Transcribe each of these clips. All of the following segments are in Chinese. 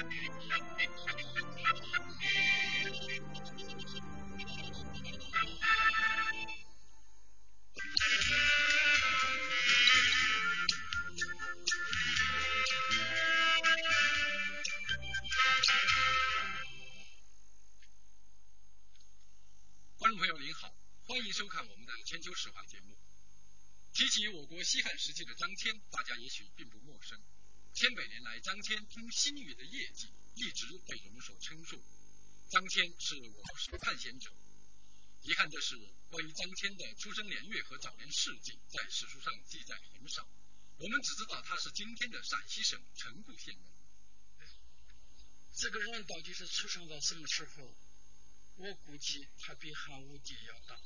观众朋友您好，欢迎收看我们的全球史话节目。提起我国西汉时期的张骞，大家也许并不陌生。千百年来，张骞通西域的业绩一直被人们所称颂。张骞是我国探险者。遗憾的是，关于张骞的出生年月和早年事迹，在史书上记载很少。我们只知道他是今天的陕西省城固县人。这个人到底是出生在什么时候？我估计他比汉武帝要大，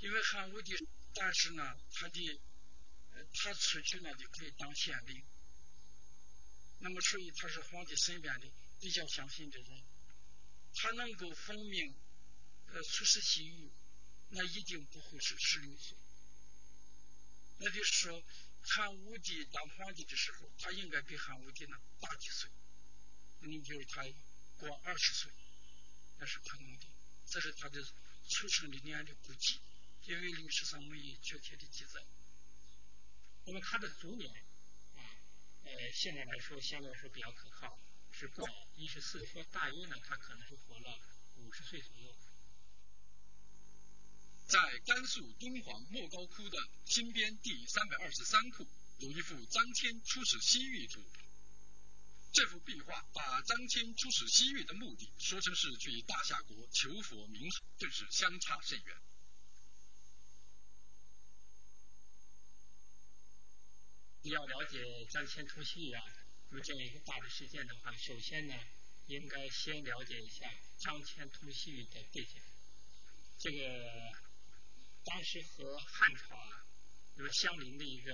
因为汉武帝，但是呢，他的他出去呢就可以当县令，那么所以他是皇帝身边的比较相信的人，他能够奉命呃出使西域，那一定不会是十六岁，那就是说汉武帝当皇帝的时候，他应该比汉武帝呢大几岁，你比如他过二十岁。那是可能的，这是他的出生的年龄估计，因为历史上没有确切的记载。那么他的祖年，呃，现在来说相对来说比较可靠，是过一十四，说大约呢，他可能是活了五十岁左右。在甘肃敦煌莫高窟的新编第三百二十三窟，有一幅张骞出使西域图。这幅壁画把张骞出使西域的目的说成是去大夏国求佛明寿，真是相差甚远。要了解张骞通西域啊，那么这样一个大的事件的话，首先呢，应该先了解一下张骞通西域的背景。这个当时和汉朝啊那么相邻的一个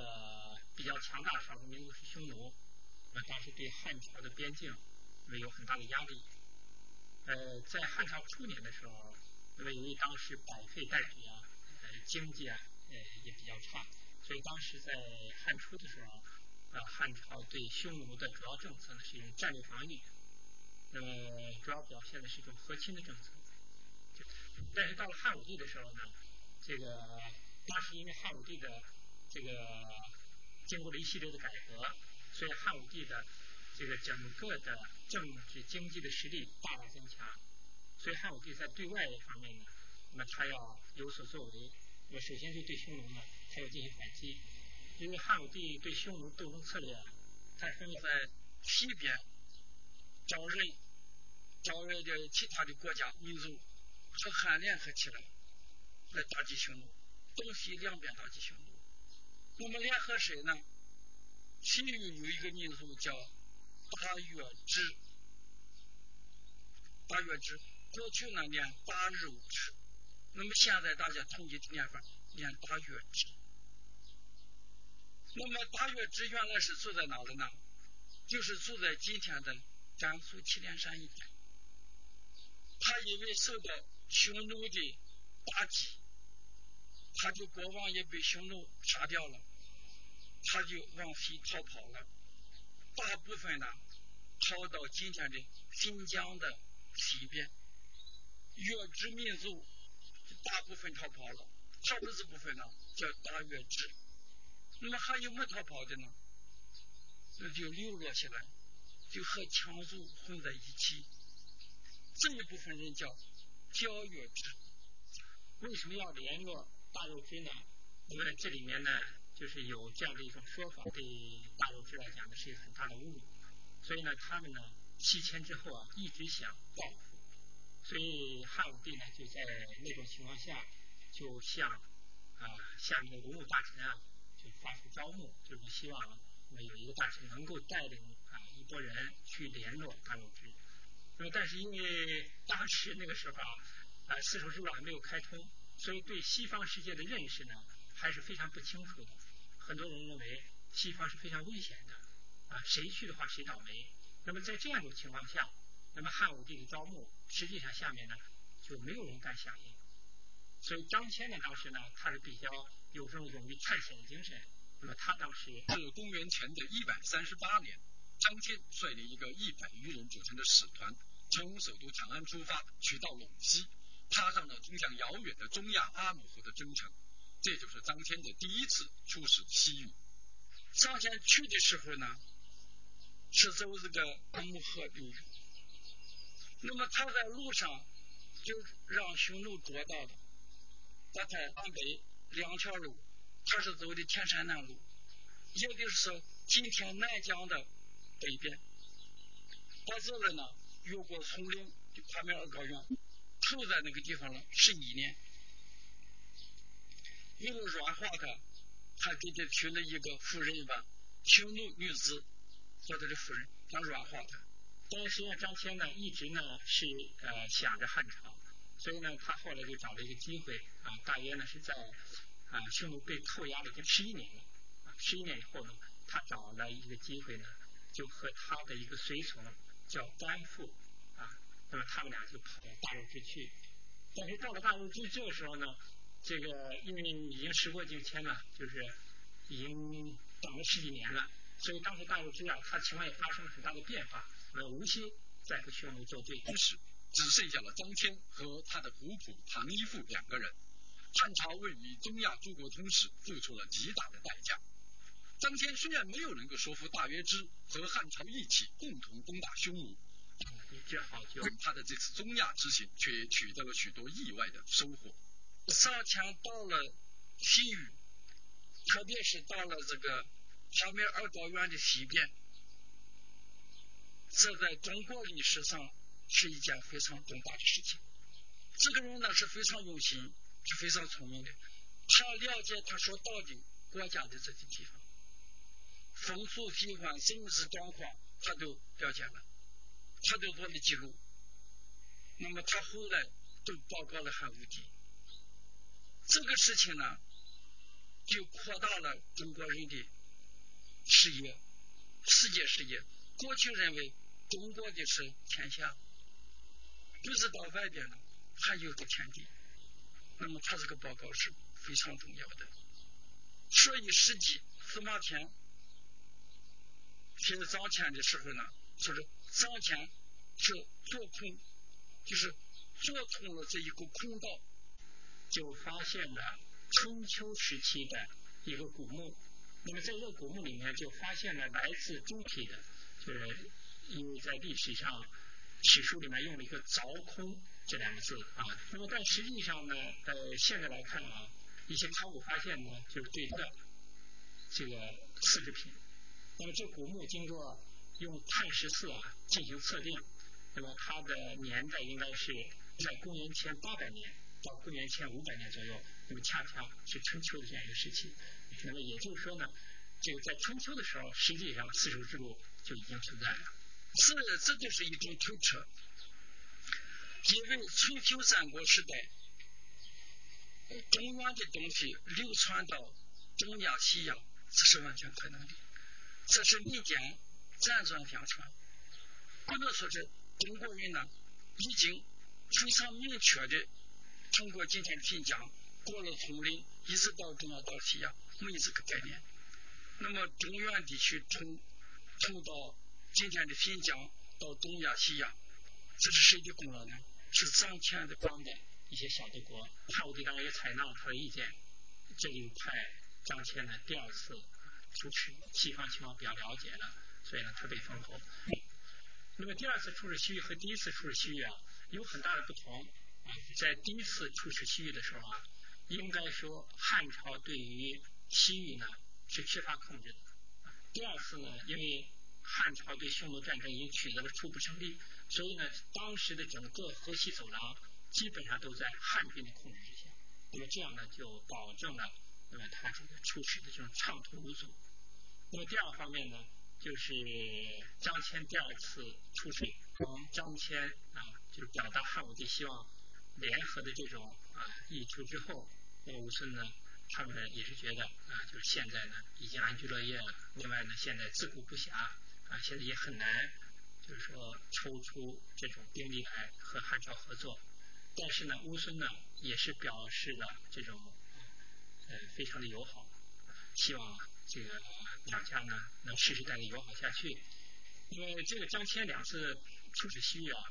比较强大的少数民族是匈奴。那么当时对汉朝的边境，那么有很大的压力。呃，在汉朝初年的时候，那么由于当时百废待举啊，呃，经济啊，呃，也比较差，所以当时在汉初的时候，呃，汉朝对匈奴的主要政策呢是一种战略防御，那么主要表现的是一种和亲的政策。但是到了汉武帝的时候呢，这个当时因为汉武帝的这个经过了一系列的改革。所以汉武帝的这个整个的政治经济的实力大大增强，所以汉武帝在对外方面呢，那么他要有所作为。我首先就对匈奴呢，他要进行反击。因为汉武帝对匈奴斗争策略，他分在西边招人，招人的其他的国家民族和汉联合起来来打击匈奴，东西两边打击匈奴。那么联合谁呢？西域有一个民族叫大月支，大月支过去呢念大肉支，那么现在大家统一的念法念大月支。那么大月支原来是住在哪里呢？就是住在今天的甘肃祁连山一带。他因为受到匈奴的打击，他的国王也被匈奴杀掉了。他就往西逃跑了，大部分呢逃到今天的新疆的西边。月支民族大部分逃跑了，逃的这部分呢叫大月支。那么还有没逃跑的呢？那就流落下来，就和羌族混在一起。这一部分人叫交月支。为什么要联络大月支呢？因为这里面呢？就是有这样的一种说法，对大肉支来讲呢是一个很大的侮辱，所以呢，他们呢西迁之后啊，一直想报复，所以汉武帝呢就在那种情况下，就向啊下面的文武大臣啊，就发出招募，就是希望有一个大臣能够带领啊一拨人去联络大肉支。那么但是因为当时那个时候啊，啊丝绸之路还没有开通，所以对西方世界的认识呢还是非常不清楚的。很多人认为西方是非常危险的，啊，谁去的话谁倒霉。那么在这样一种情况下，那么汉武帝的招募，实际上下面呢就没有人敢响应。所以张骞呢当时呢他是比较有这种勇于探险的精神。那么他当时是公元前的一百三十八年，张骞率领一个一百余人组成的使团，从首都长安出发，去到陇西，踏上了通向遥远的中亚阿姆河的征程。这就是张骞的第一次出使西域。张骞去的时候呢，是走这个阿姆河路。那么他在路上就让匈奴捉到了，他在南北两条路，他是走的天山南路，也就是说今天南疆的北边。他这了呢，越过丛林，就跨面而高原，住在那个地方了十一年。为了软化他，他给他娶了一个夫人吧，匈奴女子做他的夫人，想软化他。但是实际上张骞呢，一直呢是呃想着汉朝，所以呢，他后来就找了一个机会啊，大约呢是在啊匈奴被扣押了已经十一年了，啊十一年以后呢，他找了一个机会呢，就和他的一个随从叫甘父啊，那么他们俩就跑到大肉之去，但是到了大肉之这个时候呢。这个因为已经时过境迁了，就是已经等了十几年了，所以当时大陆之啊，他情况也发生了很大的变化，呃，无心再和匈奴作对。当时只剩下了张骞和他的仆仆唐一富两个人，汉朝为与中亚诸国通使付出了极大的代价。张骞虽然没有能够说服大约之和汉朝一起共同攻打匈奴，但他的这次中亚之行却取得了许多意外的收获。上前到了西域，特别是到了这个帕米尔高原的西边，这在中国历史上是一件非常重大的事情。这个人呢是非常用心，是非常聪明的。他了解他所到的国家的这些地方，风俗习惯、政治状况，他都了解了，他都做了记录。那么他后来都报告了汉武帝。这个事情呢，就扩大了中国人的视野，世界视野。过去认为中国的是天下，不是到外边呢还有个天地。那么他这个报告是非常重要的。所以实际司马迁写张骞的时候呢，说是张骞是做空，就是做通了这一个空道。就发现了春秋时期的一个古墓，那么在这个古墓里面就发现了来自中体的，就是因为在历史上史书里面用了一个凿空这两个字啊，那么但实际上呢，呃，现在来看啊，一些考古发现呢，就是对的这个次制品，那么这古墓经过用碳十四啊进行测定，那么它的年代应该是在公元前八百年。到公元前五百年左右，那么恰恰是春秋的这样一个时期。那么也就是说呢，这个在春秋的时候，实际上丝绸之路就已经存在了。是，这就是一种推测。因为春秋战国时代，中原的东西流传到东亚、西亚，这是完全可能的。这是民间辗转相传。不能说是中国人呢，已经非常明确的。通过今天的晋江，过了丛林，一直到中亚到西亚，没有这个概念。那么中原地区从通到今天的新疆到东亚西亚，这是谁的功劳呢？是张骞的帮的一些小的国。汉武帝当然也采纳了他的意见，这就派张骞呢第二次出使西方情况比较了解了，所以呢特别丰厚。那么第二次出使西域和第一次出使西域啊有很大的不同。在第一次出使西域的时候啊，应该说汉朝对于西域呢是缺乏控制的。第二次呢，因为汉朝对匈奴战争已经取得了初步胜利，所以呢，当时的整个河西走廊基本上都在汉军的控制之下。那么这样呢，就保证了那么他这个出使的这种畅通无阻。那么第二方面呢，就是张骞第二次出使，张骞啊，就是表达汉武帝希望。联合的这种啊一出之后，那么吴孙呢，他们也是觉得啊，就是现在呢已经安居乐业了。另外呢，现在自顾不暇啊，现在也很难，就是说抽出这种兵力来和汉朝合作。但是呢，乌孙呢也是表示了这种呃非常的友好，希望这个两家呢能世世代代友好下去。因为这个张骞两次出使西域啊，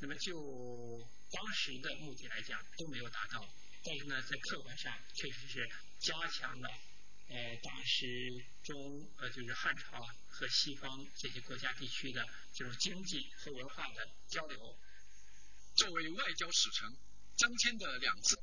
那么就当时的目的来讲都没有达到，但是呢在客观上确实是加强了呃当时中呃就是汉朝和西方这些国家地区的这种经济和文化的交流。作为外交使臣张骞的两次。